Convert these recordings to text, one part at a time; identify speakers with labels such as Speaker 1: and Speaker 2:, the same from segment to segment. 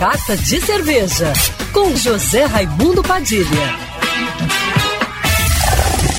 Speaker 1: Carta de Cerveja, com José Raimundo Padilha.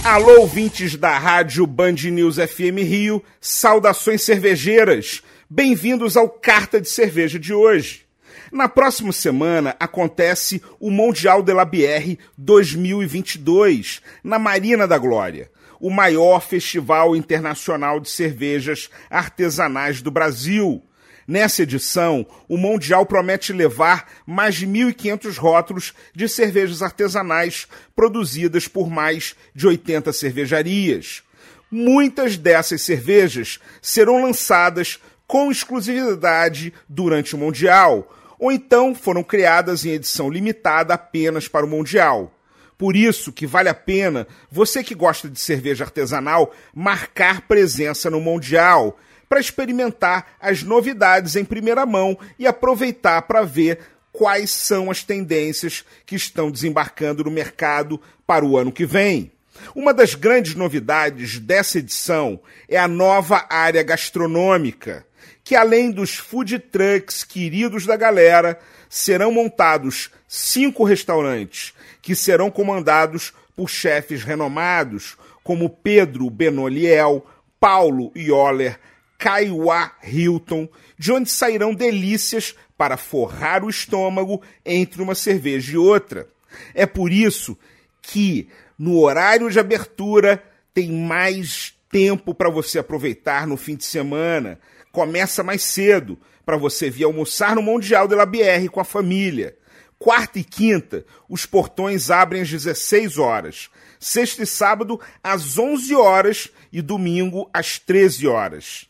Speaker 2: Alô, ouvintes da rádio Band News FM Rio, saudações cervejeiras. Bem-vindos ao Carta de Cerveja de hoje. Na próxima semana acontece o Mundial de la Bière 2022, na Marina da Glória, o maior festival internacional de cervejas artesanais do Brasil. Nessa edição, o Mundial promete levar mais de 1.500 rótulos de cervejas artesanais produzidas por mais de 80 cervejarias. Muitas dessas cervejas serão lançadas com exclusividade durante o Mundial, ou então foram criadas em edição limitada apenas para o Mundial. Por isso que vale a pena você que gosta de cerveja artesanal marcar presença no Mundial para experimentar as novidades em primeira mão e aproveitar para ver quais são as tendências que estão desembarcando no mercado para o ano que vem. Uma das grandes novidades dessa edição é a nova área gastronômica, que além dos food trucks queridos da galera, serão montados cinco restaurantes que serão comandados por chefes renomados como Pedro Benoliel, Paulo Yoller, Kaiwa Hilton, de onde sairão delícias para forrar o estômago entre uma cerveja e outra. É por isso que no horário de abertura tem mais tempo para você aproveitar no fim de semana. Começa mais cedo para você vir almoçar no Mundial de la Bière com a família. Quarta e quinta, os portões abrem às 16 horas. Sexta e sábado, às 11 horas. E domingo, às 13 horas.